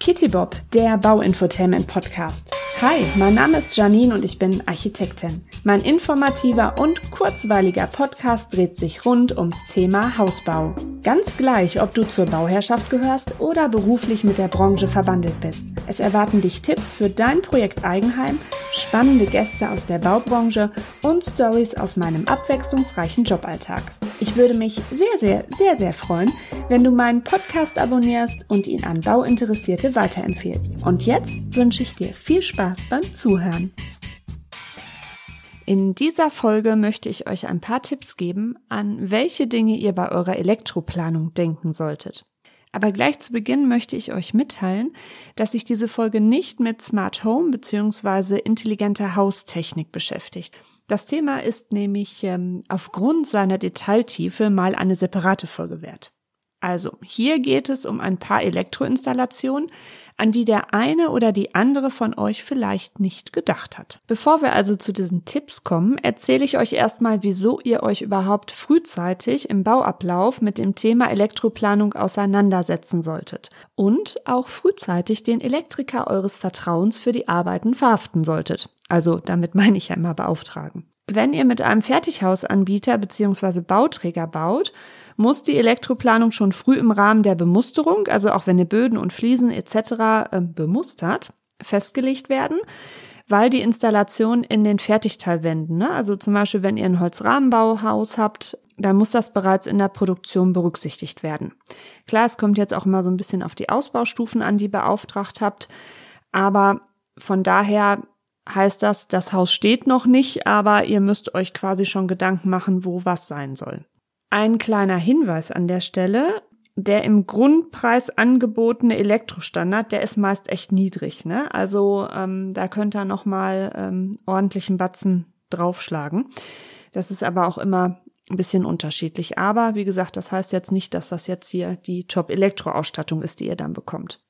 Kitty Bob, der Bauinfotainment Podcast. Hi, mein Name ist Janine und ich bin Architektin. Mein informativer und kurzweiliger Podcast dreht sich rund ums Thema Hausbau. Ganz gleich, ob du zur Bauherrschaft gehörst oder beruflich mit der Branche verbandelt bist. Es erwarten dich Tipps für dein Projekt Eigenheim, spannende Gäste aus der Baubranche und Stories aus meinem abwechslungsreichen Joballtag. Ich würde mich sehr, sehr, sehr, sehr freuen, wenn du meinen Podcast abonnierst und ihn an Bauinteressierte weiterempfehlst. Und jetzt wünsche ich dir viel Spaß beim Zuhören. In dieser Folge möchte ich euch ein paar Tipps geben, an welche Dinge ihr bei eurer Elektroplanung denken solltet. Aber gleich zu Beginn möchte ich euch mitteilen, dass sich diese Folge nicht mit Smart Home bzw. intelligenter Haustechnik beschäftigt. Das Thema ist nämlich ähm, aufgrund seiner Detailtiefe mal eine separate Folge wert. Also, hier geht es um ein paar Elektroinstallationen, an die der eine oder die andere von euch vielleicht nicht gedacht hat. Bevor wir also zu diesen Tipps kommen, erzähle ich euch erstmal, wieso ihr euch überhaupt frühzeitig im Bauablauf mit dem Thema Elektroplanung auseinandersetzen solltet und auch frühzeitig den Elektriker eures Vertrauens für die Arbeiten verhaften solltet. Also damit meine ich ja immer beauftragen. Wenn ihr mit einem Fertighausanbieter bzw. Bauträger baut, muss die Elektroplanung schon früh im Rahmen der Bemusterung, also auch wenn ihr Böden und Fliesen etc. Äh, bemustert, festgelegt werden, weil die Installation in den Fertigteilwänden, ne, also zum Beispiel wenn ihr ein Holzrahmenbauhaus habt, dann muss das bereits in der Produktion berücksichtigt werden. Klar, es kommt jetzt auch immer so ein bisschen auf die Ausbaustufen an, die ihr beauftragt habt, aber von daher heißt das, das Haus steht noch nicht, aber ihr müsst euch quasi schon Gedanken machen, wo was sein soll. Ein kleiner Hinweis an der Stelle. Der im Grundpreis angebotene Elektrostandard, der ist meist echt niedrig. Ne? Also ähm, da könnt ihr nochmal ähm, ordentlichen Batzen draufschlagen. Das ist aber auch immer ein bisschen unterschiedlich. Aber wie gesagt, das heißt jetzt nicht, dass das jetzt hier die Top-Elektroausstattung ist, die ihr dann bekommt.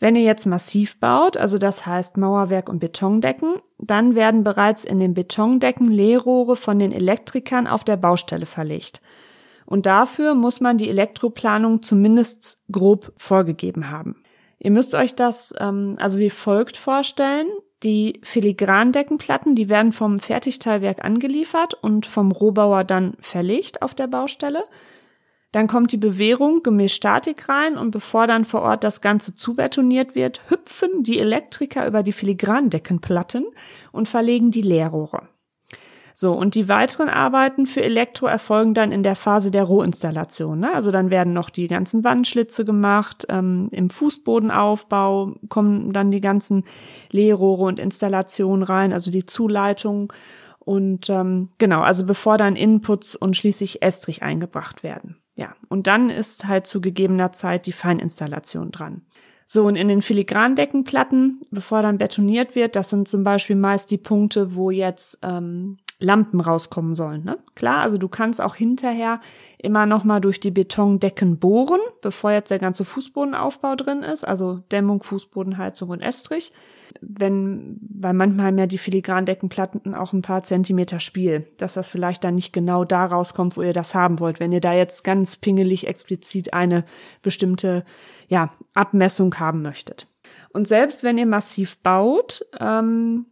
Wenn ihr jetzt massiv baut, also das heißt Mauerwerk und Betondecken, dann werden bereits in den Betondecken Leerrohre von den Elektrikern auf der Baustelle verlegt. Und dafür muss man die Elektroplanung zumindest grob vorgegeben haben. Ihr müsst euch das ähm, also wie folgt vorstellen. Die Filigrandeckenplatten, die werden vom Fertigteilwerk angeliefert und vom Rohbauer dann verlegt auf der Baustelle. Dann kommt die Bewährung gemäß Statik rein und bevor dann vor Ort das Ganze zubetoniert wird, hüpfen die Elektriker über die Filigrandeckenplatten und verlegen die Leerrohre. So, und die weiteren Arbeiten für Elektro erfolgen dann in der Phase der Rohinstallation. Ne? Also dann werden noch die ganzen Wandschlitze gemacht, ähm, im Fußbodenaufbau kommen dann die ganzen Leerrohre und Installationen rein, also die Zuleitung. Und ähm, genau, also bevor dann Inputs und schließlich Estrich eingebracht werden. Ja, und dann ist halt zu gegebener Zeit die Feininstallation dran. So, und in den Filigrandeckenplatten, bevor dann betoniert wird, das sind zum Beispiel meist die Punkte, wo jetzt ähm, Lampen rauskommen sollen. Ne? Klar, also du kannst auch hinterher immer noch mal durch die Betondecken bohren, bevor jetzt der ganze Fußbodenaufbau drin ist, also Dämmung, Fußbodenheizung und Estrich. Wenn, weil manchmal haben ja die Filigrandeckenplatten auch ein paar Zentimeter Spiel, dass das vielleicht dann nicht genau da rauskommt, wo ihr das haben wollt. Wenn ihr da jetzt ganz pingelig explizit eine bestimmte ja, Abmessung haben möchtet. Und selbst wenn ihr massiv baut, ähm,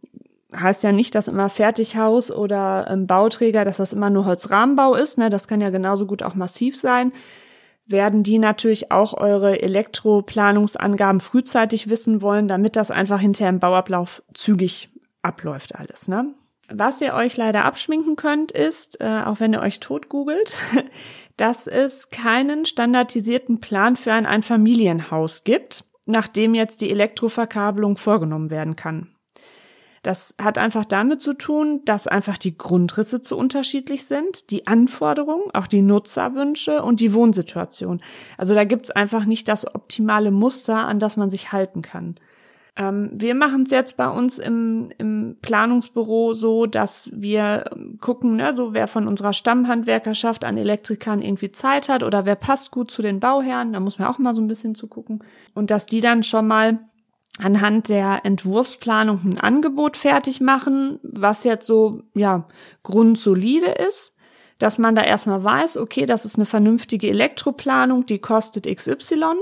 heißt ja nicht, dass immer Fertighaus oder ähm, Bauträger, dass das immer nur Holzrahmenbau ist. Ne? Das kann ja genauso gut auch massiv sein. Werden die natürlich auch eure Elektroplanungsangaben frühzeitig wissen wollen, damit das einfach hinterher im Bauablauf zügig abläuft alles. Ne? Was ihr euch leider abschminken könnt, ist, äh, auch wenn ihr euch tot googelt, dass es keinen standardisierten Plan für ein Einfamilienhaus gibt, nachdem jetzt die Elektroverkabelung vorgenommen werden kann. Das hat einfach damit zu tun, dass einfach die Grundrisse zu unterschiedlich sind, die Anforderungen, auch die Nutzerwünsche und die Wohnsituation. Also da gibt's einfach nicht das optimale Muster, an das man sich halten kann. Ähm, wir machen es jetzt bei uns im, im Planungsbüro so, dass wir gucken, ne, so wer von unserer Stammhandwerkerschaft an Elektrikern irgendwie Zeit hat oder wer passt gut zu den Bauherren, da muss man auch mal so ein bisschen zugucken. Und dass die dann schon mal anhand der Entwurfsplanung ein Angebot fertig machen, was jetzt so, ja, grundsolide ist, dass man da erstmal weiß, okay, das ist eine vernünftige Elektroplanung, die kostet XY.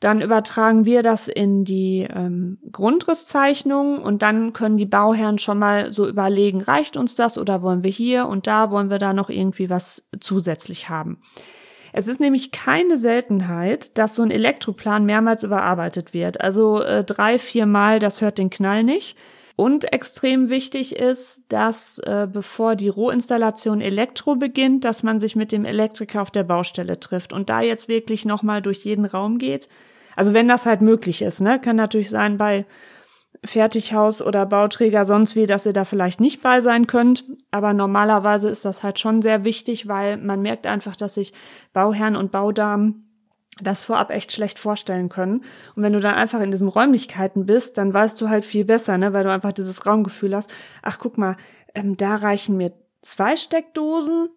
Dann übertragen wir das in die ähm, Grundrisszeichnung und dann können die Bauherren schon mal so überlegen, reicht uns das oder wollen wir hier und da wollen wir da noch irgendwie was zusätzlich haben. Es ist nämlich keine Seltenheit, dass so ein Elektroplan mehrmals überarbeitet wird. Also äh, drei, vier Mal, das hört den Knall nicht. Und extrem wichtig ist, dass äh, bevor die Rohinstallation Elektro beginnt, dass man sich mit dem Elektriker auf der Baustelle trifft und da jetzt wirklich nochmal durch jeden Raum geht also wenn das halt möglich ist, ne? Kann natürlich sein bei Fertighaus oder Bauträger sonst wie, dass ihr da vielleicht nicht bei sein könnt. Aber normalerweise ist das halt schon sehr wichtig, weil man merkt einfach, dass sich Bauherren und Baudamen das vorab echt schlecht vorstellen können. Und wenn du dann einfach in diesen Räumlichkeiten bist, dann weißt du halt viel besser, ne, weil du einfach dieses Raumgefühl hast. Ach, guck mal, ähm, da reichen mir zwei Steckdosen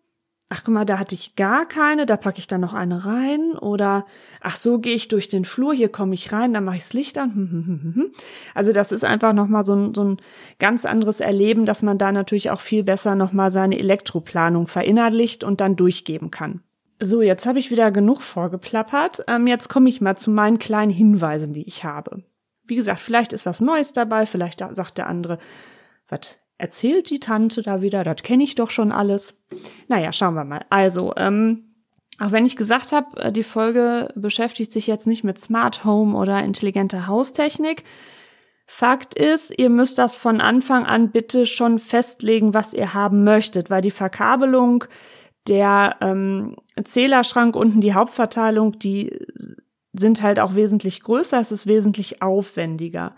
ach guck mal, da hatte ich gar keine, da packe ich dann noch eine rein oder ach so gehe ich durch den Flur, hier komme ich rein, dann mache ich das Licht an. Also das ist einfach nochmal so ein, so ein ganz anderes Erleben, dass man da natürlich auch viel besser nochmal seine Elektroplanung verinnerlicht und dann durchgeben kann. So, jetzt habe ich wieder genug vorgeplappert. Ähm, jetzt komme ich mal zu meinen kleinen Hinweisen, die ich habe. Wie gesagt, vielleicht ist was Neues dabei, vielleicht sagt der andere, was erzählt die Tante da wieder, das kenne ich doch schon alles. Naja, schauen wir mal. Also, ähm, auch wenn ich gesagt habe, äh, die Folge beschäftigt sich jetzt nicht mit Smart Home oder intelligenter Haustechnik. Fakt ist, ihr müsst das von Anfang an bitte schon festlegen, was ihr haben möchtet, weil die Verkabelung, der ähm, Zählerschrank unten, die Hauptverteilung, die sind halt auch wesentlich größer, es ist wesentlich aufwendiger.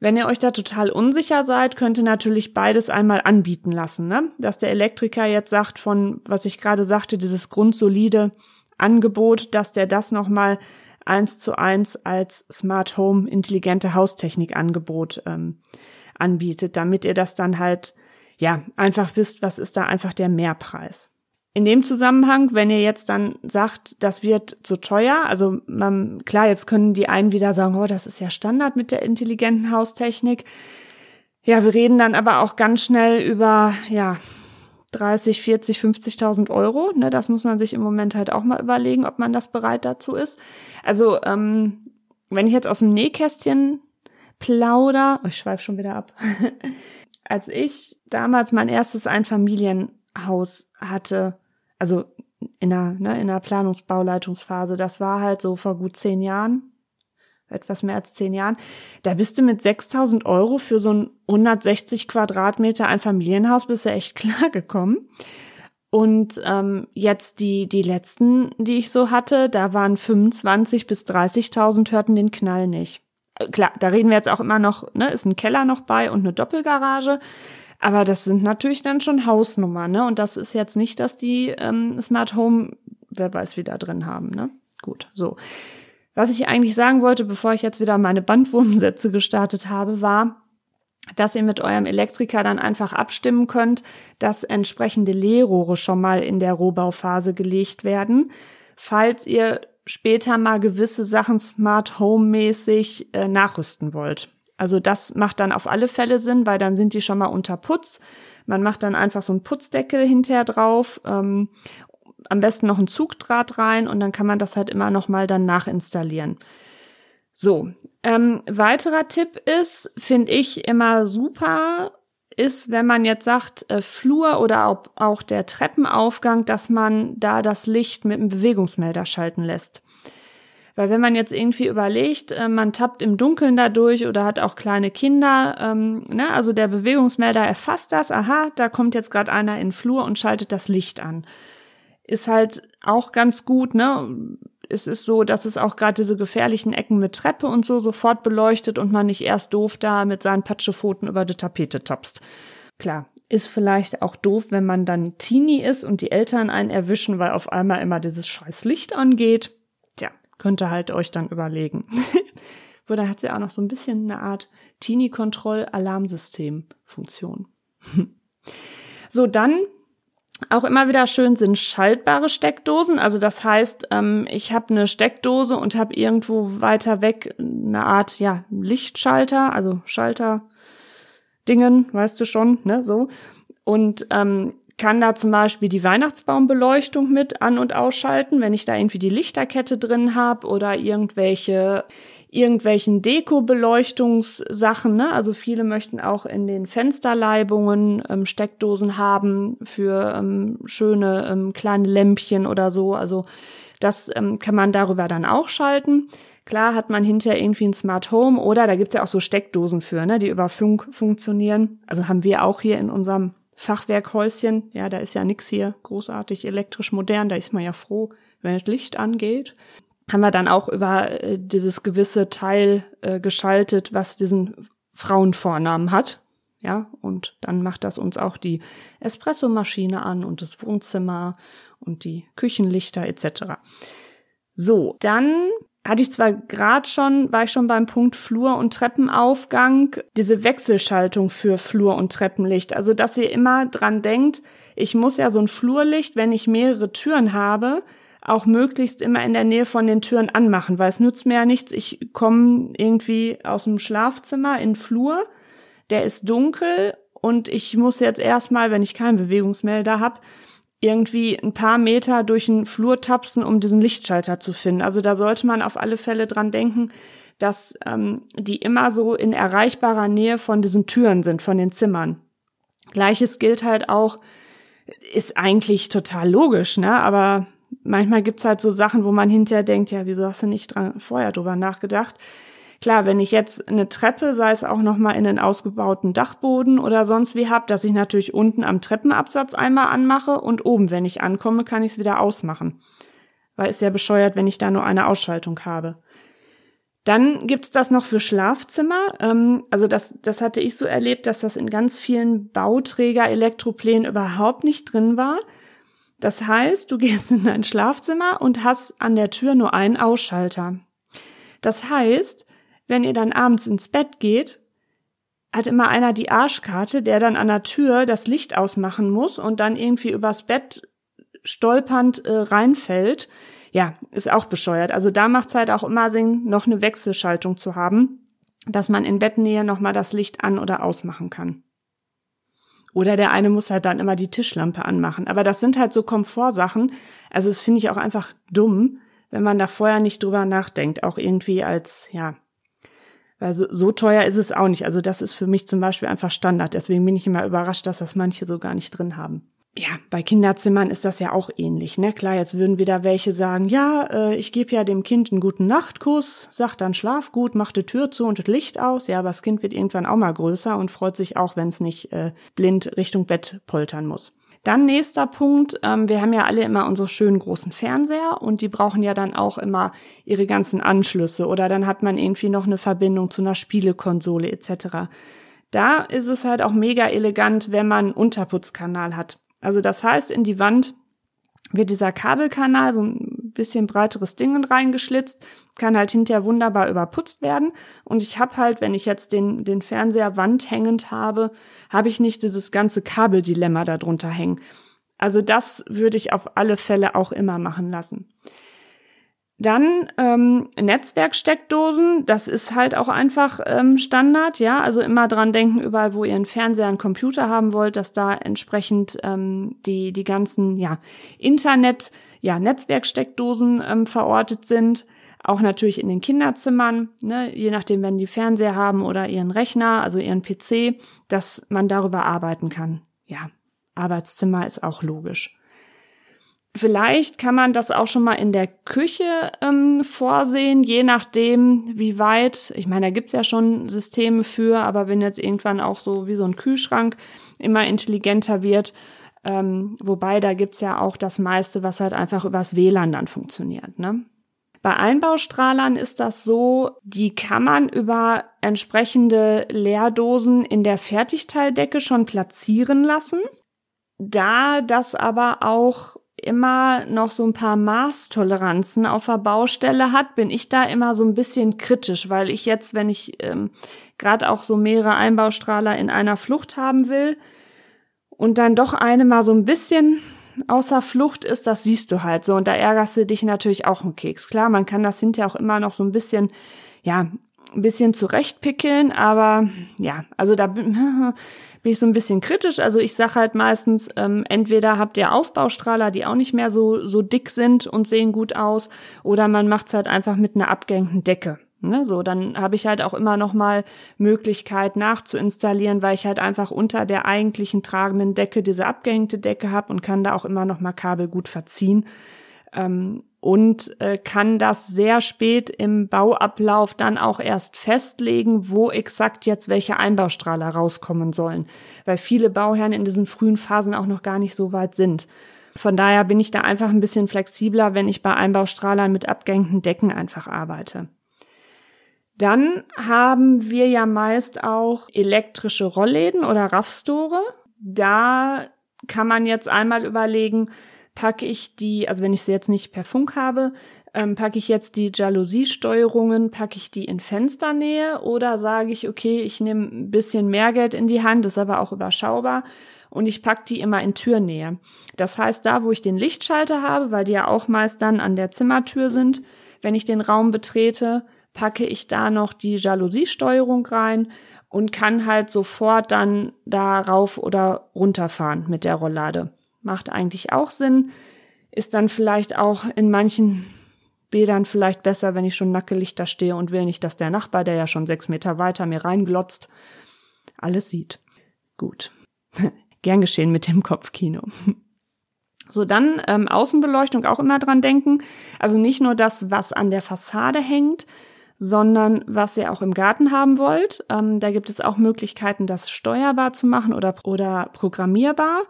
Wenn ihr euch da total unsicher seid, könnt ihr natürlich beides einmal anbieten lassen. Ne? Dass der Elektriker jetzt sagt, von was ich gerade sagte, dieses grundsolide Angebot, dass der das nochmal eins zu eins als Smart Home intelligente Haustechnik Angebot ähm, anbietet, damit ihr das dann halt ja einfach wisst, was ist da einfach der Mehrpreis. In dem Zusammenhang, wenn ihr jetzt dann sagt, das wird zu teuer, also man, klar, jetzt können die einen wieder sagen, oh, das ist ja Standard mit der intelligenten Haustechnik. Ja, wir reden dann aber auch ganz schnell über, ja, 30, 40, 50.000 Euro. Ne, das muss man sich im Moment halt auch mal überlegen, ob man das bereit dazu ist. Also, ähm, wenn ich jetzt aus dem Nähkästchen plauder, oh, ich schweife schon wieder ab. Als ich damals mein erstes Einfamilienhaus hatte, also in der, ne, in der Planungsbauleitungsphase, das war halt so vor gut zehn Jahren, etwas mehr als zehn Jahren, da bist du mit 6000 Euro für so ein 160 Quadratmeter ein Familienhaus bist du echt klar gekommen. Und ähm, jetzt die, die letzten, die ich so hatte, da waren 25 bis 30.000, hörten den Knall nicht. Äh, klar, da reden wir jetzt auch immer noch, ne, ist ein Keller noch bei und eine Doppelgarage. Aber das sind natürlich dann schon Hausnummern, ne? Und das ist jetzt nicht, dass die ähm, Smart Home, wer weiß, wie da drin haben, ne? Gut, so. Was ich eigentlich sagen wollte, bevor ich jetzt wieder meine Bandwurmsätze gestartet habe, war, dass ihr mit eurem Elektriker dann einfach abstimmen könnt, dass entsprechende Leerrohre schon mal in der Rohbauphase gelegt werden, falls ihr später mal gewisse Sachen Smart Home mäßig äh, nachrüsten wollt. Also das macht dann auf alle Fälle Sinn, weil dann sind die schon mal unter Putz. Man macht dann einfach so einen Putzdeckel hinterher drauf, ähm, am besten noch ein Zugdraht rein und dann kann man das halt immer noch mal dann nachinstallieren. So, ähm, weiterer Tipp ist, finde ich immer super, ist, wenn man jetzt sagt, äh, Flur oder auch, auch der Treppenaufgang, dass man da das Licht mit einem Bewegungsmelder schalten lässt. Weil wenn man jetzt irgendwie überlegt, äh, man tappt im Dunkeln dadurch oder hat auch kleine Kinder, ähm, ne, also der Bewegungsmelder erfasst das, aha, da kommt jetzt gerade einer in den Flur und schaltet das Licht an. Ist halt auch ganz gut, ne? Es ist so, dass es auch gerade diese gefährlichen Ecken mit Treppe und so sofort beleuchtet und man nicht erst doof da mit seinen Patschepfoten über die Tapete tapst. Klar, ist vielleicht auch doof, wenn man dann Teenie ist und die Eltern einen erwischen, weil auf einmal immer dieses scheiß Licht angeht. Könnt ihr halt euch dann überlegen. Wo dann hat sie auch noch so ein bisschen eine Art Teenie-Kontroll-Alarmsystem-Funktion. so, dann auch immer wieder schön sind schaltbare Steckdosen. Also das heißt, ähm, ich habe eine Steckdose und habe irgendwo weiter weg eine Art ja Lichtschalter, also Schalter Dingen, weißt du schon, ne so. Und ähm, kann da zum Beispiel die Weihnachtsbaumbeleuchtung mit an- und ausschalten, wenn ich da irgendwie die Lichterkette drin habe oder irgendwelche irgendwelchen Deko-Beleuchtungssachen. Ne? Also viele möchten auch in den Fensterleibungen ähm, Steckdosen haben für ähm, schöne ähm, kleine Lämpchen oder so. Also das ähm, kann man darüber dann auch schalten. Klar hat man hinterher irgendwie ein Smart Home oder da gibt's ja auch so Steckdosen für, ne, die über Funk funktionieren. Also haben wir auch hier in unserem Fachwerkhäuschen. Ja, da ist ja nix hier großartig elektrisch modern. Da ist man ja froh, wenn das Licht angeht haben wir dann auch über äh, dieses gewisse Teil äh, geschaltet, was diesen Frauenvornamen hat. Ja, und dann macht das uns auch die Espressomaschine an und das Wohnzimmer und die Küchenlichter etc. So, dann hatte ich zwar gerade schon, war ich schon beim Punkt Flur- und Treppenaufgang, diese Wechselschaltung für Flur- und Treppenlicht. Also, dass ihr immer dran denkt, ich muss ja so ein Flurlicht, wenn ich mehrere Türen habe, auch möglichst immer in der Nähe von den Türen anmachen, weil es nützt mir ja nichts. Ich komme irgendwie aus dem Schlafzimmer in den Flur, der ist dunkel und ich muss jetzt erstmal, wenn ich keinen Bewegungsmelder habe, irgendwie ein paar Meter durch den Flur tapsen, um diesen Lichtschalter zu finden. Also da sollte man auf alle Fälle dran denken, dass ähm, die immer so in erreichbarer Nähe von diesen Türen sind, von den Zimmern. Gleiches gilt halt auch, ist eigentlich total logisch, ne? Aber manchmal gibt's halt so Sachen, wo man hinterher denkt, ja, wieso hast du nicht dran, vorher drüber nachgedacht? Klar, wenn ich jetzt eine Treppe, sei es auch noch mal in einen ausgebauten Dachboden oder sonst wie hab, dass ich natürlich unten am Treppenabsatz einmal anmache und oben, wenn ich ankomme, kann ich es wieder ausmachen. Weil es ja bescheuert, wenn ich da nur eine Ausschaltung habe. Dann gibt's das noch für Schlafzimmer. Ähm, also das, das hatte ich so erlebt, dass das in ganz vielen Bauträger-Elektroplänen überhaupt nicht drin war. Das heißt, du gehst in dein Schlafzimmer und hast an der Tür nur einen Ausschalter. Das heißt, wenn ihr dann abends ins Bett geht, hat immer einer die Arschkarte, der dann an der Tür das Licht ausmachen muss und dann irgendwie übers Bett stolpernd äh, reinfällt. Ja, ist auch bescheuert. Also da macht es halt auch immer Sinn, noch eine Wechselschaltung zu haben, dass man in Bettnähe nochmal das Licht an- oder ausmachen kann. Oder der eine muss halt dann immer die Tischlampe anmachen. Aber das sind halt so Komfortsachen. Also das finde ich auch einfach dumm, wenn man da vorher nicht drüber nachdenkt. Auch irgendwie als, ja, weil so, so teuer ist es auch nicht. Also das ist für mich zum Beispiel einfach Standard. Deswegen bin ich immer überrascht, dass das manche so gar nicht drin haben ja, bei Kinderzimmern ist das ja auch ähnlich. Ne? Klar, jetzt würden wieder welche sagen, ja, äh, ich gebe ja dem Kind einen guten Nachtkuss, sagt dann schlaf gut, macht die Tür zu und das Licht aus. Ja, aber das Kind wird irgendwann auch mal größer und freut sich auch, wenn es nicht äh, blind Richtung Bett poltern muss. Dann nächster Punkt, ähm, wir haben ja alle immer unsere schönen großen Fernseher und die brauchen ja dann auch immer ihre ganzen Anschlüsse oder dann hat man irgendwie noch eine Verbindung zu einer Spielekonsole etc. Da ist es halt auch mega elegant, wenn man einen Unterputzkanal hat. Also das heißt, in die Wand wird dieser Kabelkanal, so ein bisschen breiteres Ding reingeschlitzt, kann halt hinterher wunderbar überputzt werden. Und ich habe halt, wenn ich jetzt den, den Fernseher wandhängend habe, habe ich nicht dieses ganze Kabeldilemma darunter hängen. Also das würde ich auf alle Fälle auch immer machen lassen. Dann ähm, Netzwerksteckdosen, das ist halt auch einfach ähm, Standard, ja. Also immer dran denken, überall, wo ihr einen Fernseher, einen Computer haben wollt, dass da entsprechend ähm, die, die ganzen, ja, Internet, ja, Netzwerksteckdosen ähm, verortet sind. Auch natürlich in den Kinderzimmern, ne, je nachdem, wenn die Fernseher haben oder ihren Rechner, also ihren PC, dass man darüber arbeiten kann. Ja, Arbeitszimmer ist auch logisch. Vielleicht kann man das auch schon mal in der Küche ähm, vorsehen, je nachdem, wie weit. Ich meine, da gibt's ja schon Systeme für, aber wenn jetzt irgendwann auch so wie so ein Kühlschrank immer intelligenter wird, ähm, wobei da gibt's ja auch das meiste, was halt einfach übers WLAN dann funktioniert. Ne? Bei Einbaustrahlern ist das so, die kann man über entsprechende Leerdosen in der Fertigteildecke schon platzieren lassen. Da das aber auch immer noch so ein paar Maßtoleranzen auf der Baustelle hat, bin ich da immer so ein bisschen kritisch, weil ich jetzt, wenn ich ähm, gerade auch so mehrere Einbaustrahler in einer Flucht haben will und dann doch eine mal so ein bisschen außer Flucht ist, das siehst du halt so und da ärgerst du dich natürlich auch einen Keks. Klar, man kann das hinterher auch immer noch so ein bisschen, ja, ein bisschen zurechtpickeln, aber ja, also da bin, ich so ein bisschen kritisch. Also ich sage halt meistens, ähm, entweder habt ihr Aufbaustrahler, die auch nicht mehr so, so dick sind und sehen gut aus, oder man macht's halt einfach mit einer abgehängten Decke. Ne, so, dann habe ich halt auch immer noch mal Möglichkeit nachzuinstallieren, weil ich halt einfach unter der eigentlichen tragenden Decke diese abgehängte Decke habe und kann da auch immer noch mal Kabel gut verziehen. Ähm, und äh, kann das sehr spät im Bauablauf dann auch erst festlegen, wo exakt jetzt welche Einbaustrahler rauskommen sollen, weil viele Bauherren in diesen frühen Phasen auch noch gar nicht so weit sind. Von daher bin ich da einfach ein bisschen flexibler, wenn ich bei Einbaustrahlern mit abgehängten Decken einfach arbeite. Dann haben wir ja meist auch elektrische Rollläden oder Raffstore. Da kann man jetzt einmal überlegen, packe ich die, also wenn ich sie jetzt nicht per Funk habe, ähm, packe ich jetzt die Jalousiesteuerungen, packe ich die in Fensternähe oder sage ich, okay, ich nehme ein bisschen mehr Geld in die Hand, ist aber auch überschaubar und ich packe die immer in Türnähe. Das heißt, da, wo ich den Lichtschalter habe, weil die ja auch meist dann an der Zimmertür sind, wenn ich den Raum betrete, packe ich da noch die Jalousiesteuerung rein und kann halt sofort dann da rauf oder runterfahren mit der Rolllade. Macht eigentlich auch Sinn. Ist dann vielleicht auch in manchen Bädern vielleicht besser, wenn ich schon nackelig da stehe und will nicht, dass der Nachbar, der ja schon sechs Meter weiter mir reinglotzt, alles sieht. Gut. Gern geschehen mit dem Kopfkino. So, dann ähm, Außenbeleuchtung auch immer dran denken. Also nicht nur das, was an der Fassade hängt, sondern was ihr auch im Garten haben wollt. Ähm, da gibt es auch Möglichkeiten, das steuerbar zu machen oder, oder programmierbar.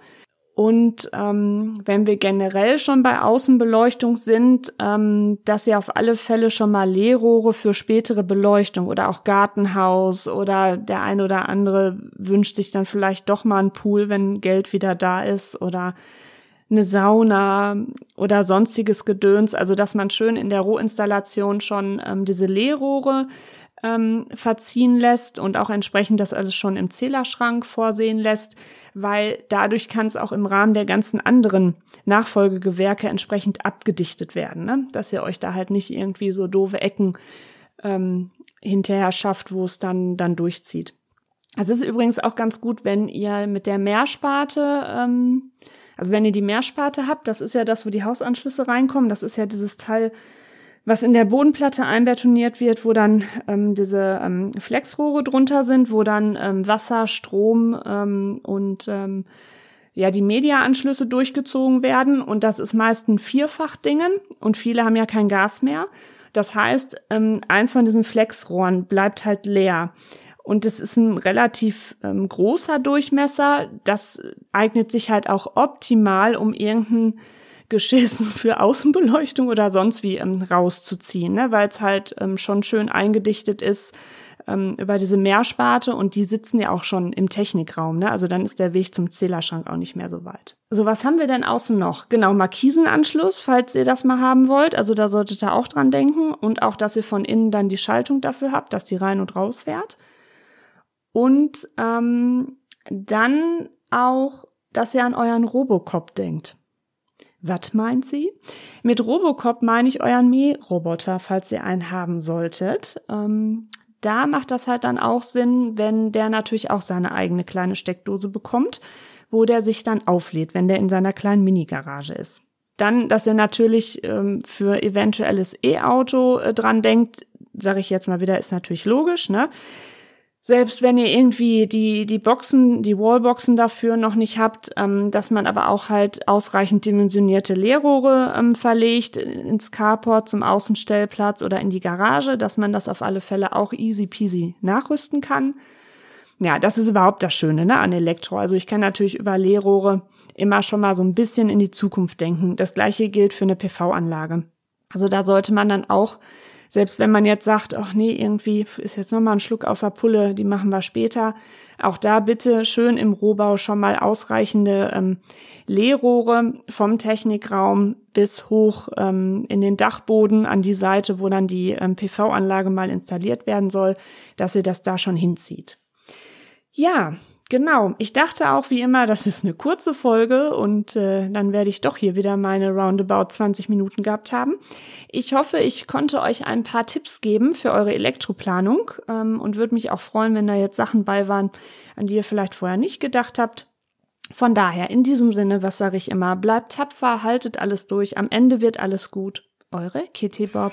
Und ähm, wenn wir generell schon bei Außenbeleuchtung sind, ähm, dass ihr auf alle Fälle schon mal Leerrohre für spätere Beleuchtung oder auch Gartenhaus oder der ein oder andere wünscht sich dann vielleicht doch mal einen Pool, wenn Geld wieder da ist oder eine Sauna oder sonstiges Gedöns, also dass man schön in der Rohinstallation schon ähm, diese Leerrohre ähm, verziehen lässt und auch entsprechend das alles schon im Zählerschrank vorsehen lässt, weil dadurch kann es auch im Rahmen der ganzen anderen Nachfolgegewerke entsprechend abgedichtet werden, ne? dass ihr euch da halt nicht irgendwie so doofe Ecken ähm, hinterher schafft, wo es dann dann durchzieht. Also es ist übrigens auch ganz gut, wenn ihr mit der Mehrsparte ähm, also wenn ihr die Mehrsparte habt, das ist ja das, wo die Hausanschlüsse reinkommen, das ist ja dieses Teil, was in der Bodenplatte einbetoniert wird, wo dann ähm, diese ähm, Flexrohre drunter sind, wo dann ähm, Wasser, Strom ähm, und ähm, ja die Mediaanschlüsse durchgezogen werden und das ist meist ein Vierfachdingen und viele haben ja kein Gas mehr. Das heißt, ähm, eins von diesen Flexrohren bleibt halt leer. Und es ist ein relativ ähm, großer Durchmesser. Das eignet sich halt auch optimal, um irgendein Geschiss für Außenbeleuchtung oder sonst wie ähm, rauszuziehen, ne? weil es halt ähm, schon schön eingedichtet ist ähm, über diese Mehrsparte und die sitzen ja auch schon im Technikraum. Ne? Also dann ist der Weg zum Zählerschrank auch nicht mehr so weit. So, was haben wir denn außen noch? Genau, Markisenanschluss, falls ihr das mal haben wollt. Also da solltet ihr auch dran denken und auch, dass ihr von innen dann die Schaltung dafür habt, dass die rein und raus fährt. Und ähm, dann auch, dass ihr an euren Robocop denkt. Was meint sie? Mit Robocop meine ich euren Mähroboter, falls ihr einen haben solltet. Ähm, da macht das halt dann auch Sinn, wenn der natürlich auch seine eigene kleine Steckdose bekommt, wo der sich dann auflädt, wenn der in seiner kleinen Mini-Garage ist. Dann, dass ihr natürlich ähm, für eventuelles E-Auto äh, dran denkt, sage ich jetzt mal wieder, ist natürlich logisch, ne? Selbst wenn ihr irgendwie die, die Boxen, die Wallboxen dafür noch nicht habt, ähm, dass man aber auch halt ausreichend dimensionierte Leerrohre ähm, verlegt ins Carport zum Außenstellplatz oder in die Garage, dass man das auf alle Fälle auch easy peasy nachrüsten kann. Ja, das ist überhaupt das Schöne ne, an Elektro. Also ich kann natürlich über Leerrohre immer schon mal so ein bisschen in die Zukunft denken. Das gleiche gilt für eine PV-Anlage. Also da sollte man dann auch selbst wenn man jetzt sagt, ach nee, irgendwie ist jetzt nochmal ein Schluck außer Pulle, die machen wir später. Auch da bitte schön im Rohbau schon mal ausreichende ähm, Leerrohre vom Technikraum bis hoch ähm, in den Dachboden an die Seite, wo dann die ähm, PV-Anlage mal installiert werden soll, dass ihr das da schon hinzieht. Ja, Genau, ich dachte auch wie immer, das ist eine kurze Folge und äh, dann werde ich doch hier wieder meine roundabout 20 Minuten gehabt haben. Ich hoffe, ich konnte euch ein paar Tipps geben für eure Elektroplanung ähm, und würde mich auch freuen, wenn da jetzt Sachen bei waren, an die ihr vielleicht vorher nicht gedacht habt. Von daher, in diesem Sinne, was sage ich immer, bleibt tapfer, haltet alles durch, am Ende wird alles gut. Eure Kitty Bob.